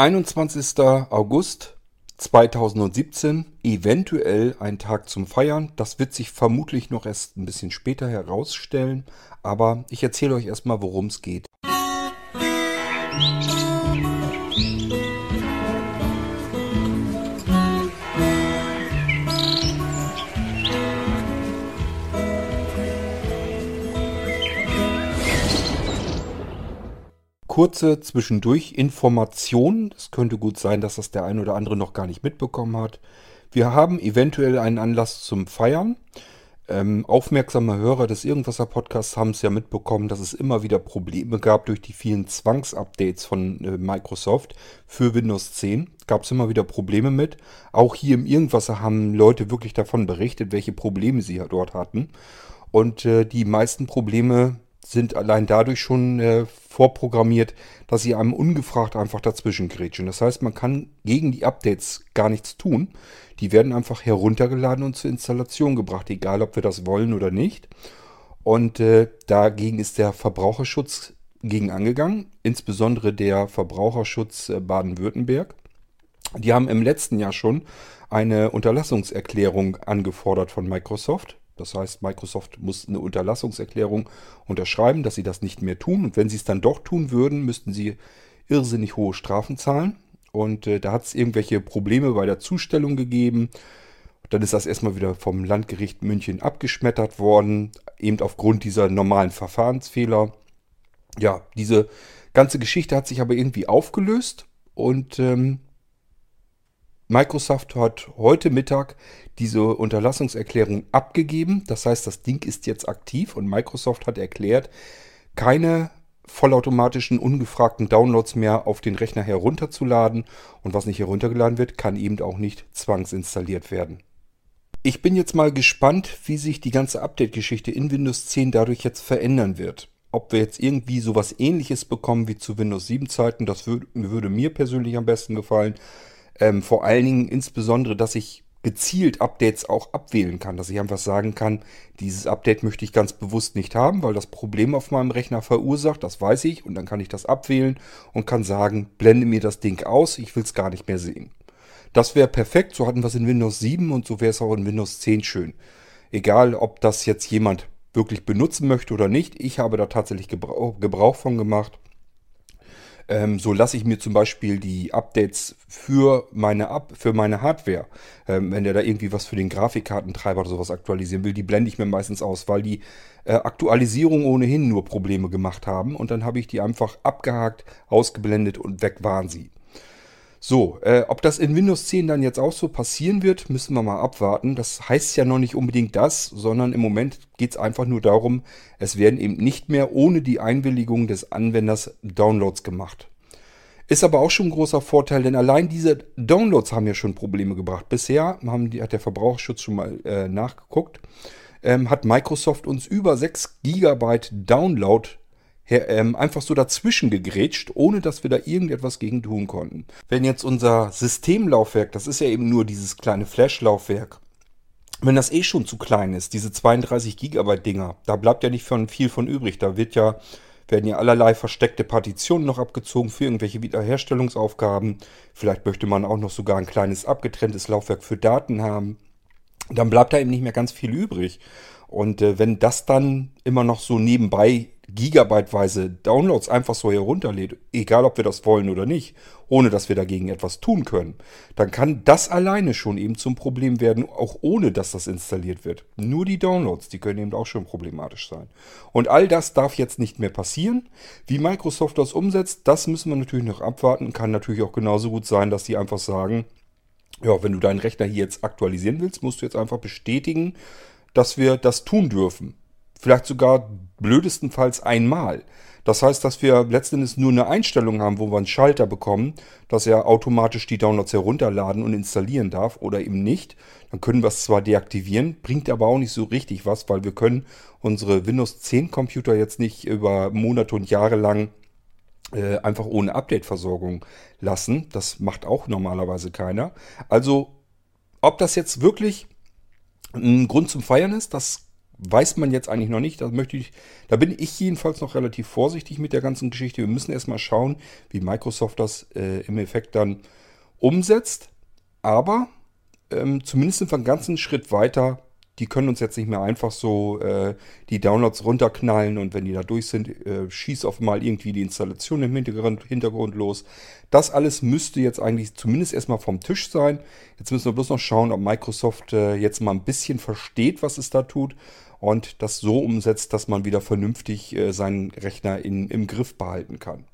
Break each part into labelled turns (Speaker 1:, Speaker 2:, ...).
Speaker 1: 21. August 2017, eventuell ein Tag zum Feiern. Das wird sich vermutlich noch erst ein bisschen später herausstellen, aber ich erzähle euch erstmal, worum es geht. Kurze zwischendurch Information. Es könnte gut sein, dass das der ein oder andere noch gar nicht mitbekommen hat. Wir haben eventuell einen Anlass zum Feiern. Ähm, aufmerksame Hörer des Irgendwasser Podcasts haben es ja mitbekommen, dass es immer wieder Probleme gab durch die vielen Zwangsupdates von äh, Microsoft für Windows 10. Gab es immer wieder Probleme mit. Auch hier im Irgendwasser haben Leute wirklich davon berichtet, welche Probleme sie dort hatten. Und äh, die meisten Probleme sind allein dadurch schon äh, vorprogrammiert, dass sie einem ungefragt einfach dazwischen grätschen. Das heißt, man kann gegen die Updates gar nichts tun. Die werden einfach heruntergeladen und zur Installation gebracht, egal ob wir das wollen oder nicht. Und äh, dagegen ist der Verbraucherschutz gegen angegangen, insbesondere der Verbraucherschutz äh, Baden-Württemberg. Die haben im letzten Jahr schon eine Unterlassungserklärung angefordert von Microsoft. Das heißt, Microsoft muss eine Unterlassungserklärung unterschreiben, dass sie das nicht mehr tun. Und wenn sie es dann doch tun würden, müssten sie irrsinnig hohe Strafen zahlen. Und äh, da hat es irgendwelche Probleme bei der Zustellung gegeben. Dann ist das erstmal wieder vom Landgericht München abgeschmettert worden, eben aufgrund dieser normalen Verfahrensfehler. Ja, diese ganze Geschichte hat sich aber irgendwie aufgelöst und ähm, Microsoft hat heute Mittag diese Unterlassungserklärung abgegeben. Das heißt, das Ding ist jetzt aktiv und Microsoft hat erklärt, keine vollautomatischen ungefragten Downloads mehr auf den Rechner herunterzuladen und was nicht heruntergeladen wird, kann eben auch nicht zwangsinstalliert werden. Ich bin jetzt mal gespannt, wie sich die ganze Update-Geschichte in Windows 10 dadurch jetzt verändern wird. Ob wir jetzt irgendwie sowas ähnliches bekommen wie zu Windows 7 Zeiten, das würde, würde mir persönlich am besten gefallen. Ähm, vor allen Dingen insbesondere, dass ich gezielt Updates auch abwählen kann, dass ich einfach sagen kann, dieses Update möchte ich ganz bewusst nicht haben, weil das Problem auf meinem Rechner verursacht, das weiß ich und dann kann ich das abwählen und kann sagen, blende mir das Ding aus, ich will es gar nicht mehr sehen. Das wäre perfekt, so hatten wir es in Windows 7 und so wäre es auch in Windows 10 schön. Egal, ob das jetzt jemand wirklich benutzen möchte oder nicht, ich habe da tatsächlich Gebrauch, Gebrauch von gemacht ähm, so lasse ich mir zum Beispiel die Updates für meine, Up für meine Hardware, ähm, wenn der da irgendwie was für den Grafikkartentreiber oder sowas aktualisieren will, die blende ich mir meistens aus, weil die äh, Aktualisierung ohnehin nur Probleme gemacht haben. Und dann habe ich die einfach abgehakt, ausgeblendet und weg waren sie. So, äh, ob das in Windows 10 dann jetzt auch so passieren wird, müssen wir mal abwarten. Das heißt ja noch nicht unbedingt das, sondern im Moment geht es einfach nur darum, es werden eben nicht mehr ohne die Einwilligung des Anwenders Downloads gemacht. Ist aber auch schon ein großer Vorteil, denn allein diese Downloads haben ja schon Probleme gebracht. Bisher die, hat der Verbraucherschutz schon mal äh, nachgeguckt, ähm, hat Microsoft uns über 6 GB Download ähm, einfach so dazwischen gegrätscht, ohne dass wir da irgendetwas gegen tun konnten. Wenn jetzt unser Systemlaufwerk, das ist ja eben nur dieses kleine Flash-Laufwerk, wenn das eh schon zu klein ist, diese 32 Gigabyte Dinger, da bleibt ja nicht von viel von übrig. Da wird ja, werden ja allerlei versteckte Partitionen noch abgezogen für irgendwelche Wiederherstellungsaufgaben. Vielleicht möchte man auch noch sogar ein kleines abgetrenntes Laufwerk für Daten haben. Dann bleibt da eben nicht mehr ganz viel übrig. Und äh, wenn das dann immer noch so nebenbei gigabyteweise Downloads einfach so herunterlädt, egal ob wir das wollen oder nicht, ohne dass wir dagegen etwas tun können, dann kann das alleine schon eben zum Problem werden, auch ohne dass das installiert wird. Nur die Downloads, die können eben auch schon problematisch sein. Und all das darf jetzt nicht mehr passieren. Wie Microsoft das umsetzt, das müssen wir natürlich noch abwarten. Kann natürlich auch genauso gut sein, dass die einfach sagen, ja, wenn du deinen Rechner hier jetzt aktualisieren willst, musst du jetzt einfach bestätigen, dass wir das tun dürfen. Vielleicht sogar blödestenfalls einmal. Das heißt, dass wir letztendlich nur eine Einstellung haben, wo wir einen Schalter bekommen, dass er automatisch die Downloads herunterladen und installieren darf oder eben nicht. Dann können wir es zwar deaktivieren, bringt aber auch nicht so richtig was, weil wir können unsere Windows 10 Computer jetzt nicht über Monate und Jahre lang äh, einfach ohne Update-Versorgung lassen. Das macht auch normalerweise keiner. Also, ob das jetzt wirklich ein Grund zum Feiern ist, das weiß man jetzt eigentlich noch nicht. Da möchte ich, da bin ich jedenfalls noch relativ vorsichtig mit der ganzen Geschichte. Wir müssen erstmal schauen, wie Microsoft das äh, im Effekt dann umsetzt. Aber ähm, zumindest sind wir einen ganzen Schritt weiter. Die können uns jetzt nicht mehr einfach so äh, die Downloads runterknallen und wenn die da durch sind, äh, schießt auf mal irgendwie die Installation im Hintergrund, Hintergrund los. Das alles müsste jetzt eigentlich zumindest erstmal vom Tisch sein. Jetzt müssen wir bloß noch schauen, ob Microsoft äh, jetzt mal ein bisschen versteht, was es da tut und das so umsetzt, dass man wieder vernünftig äh, seinen Rechner in, im Griff behalten kann.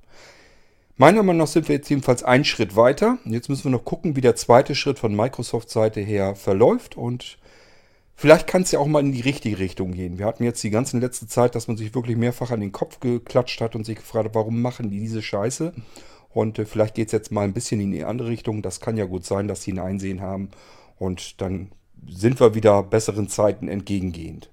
Speaker 1: Meiner Meinung nach sind wir jetzt jedenfalls einen Schritt weiter. Jetzt müssen wir noch gucken, wie der zweite Schritt von Microsoft-Seite her verläuft und vielleicht kann es ja auch mal in die richtige Richtung gehen. Wir hatten jetzt die ganze letzte Zeit, dass man sich wirklich mehrfach an den Kopf geklatscht hat und sich gefragt hat, warum machen die diese Scheiße? Und äh, vielleicht geht es jetzt mal ein bisschen in die andere Richtung. Das kann ja gut sein, dass sie ein Einsehen haben und dann sind wir wieder besseren Zeiten entgegengehend.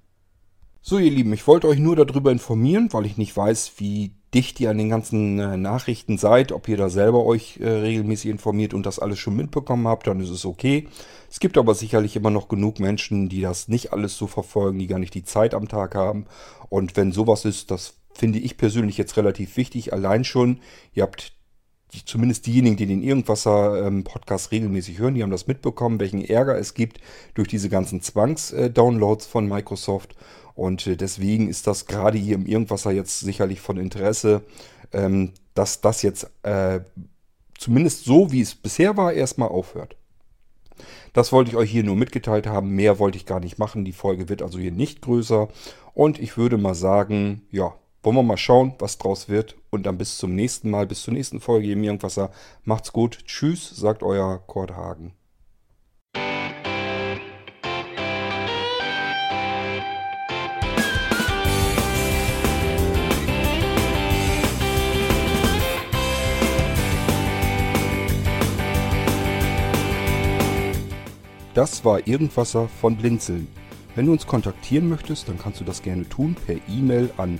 Speaker 1: So, ihr Lieben, ich wollte euch nur darüber informieren, weil ich nicht weiß, wie dicht ihr an den ganzen äh, Nachrichten seid, ob ihr da selber euch äh, regelmäßig informiert und das alles schon mitbekommen habt, dann ist es okay. Es gibt aber sicherlich immer noch genug Menschen, die das nicht alles so verfolgen, die gar nicht die Zeit am Tag haben. Und wenn sowas ist, das finde ich persönlich jetzt relativ wichtig. Allein schon, ihr habt die, zumindest diejenigen, die den Irgendwasser-Podcast ähm, regelmäßig hören, die haben das mitbekommen, welchen Ärger es gibt durch diese ganzen Zwangs-Downloads von Microsoft. Und äh, deswegen ist das gerade hier im Irgendwasser jetzt sicherlich von Interesse, ähm, dass das jetzt äh, zumindest so, wie es bisher war, erstmal aufhört. Das wollte ich euch hier nur mitgeteilt haben. Mehr wollte ich gar nicht machen. Die Folge wird also hier nicht größer. Und ich würde mal sagen, ja, wollen wir mal schauen, was draus wird. Und dann bis zum nächsten Mal, bis zur nächsten Folge im Irgendwasser. Macht's gut. Tschüss, sagt euer Kurt Hagen. Das war Irgendwasser von Blinzeln. Wenn du uns kontaktieren möchtest, dann kannst du das gerne tun per E-Mail an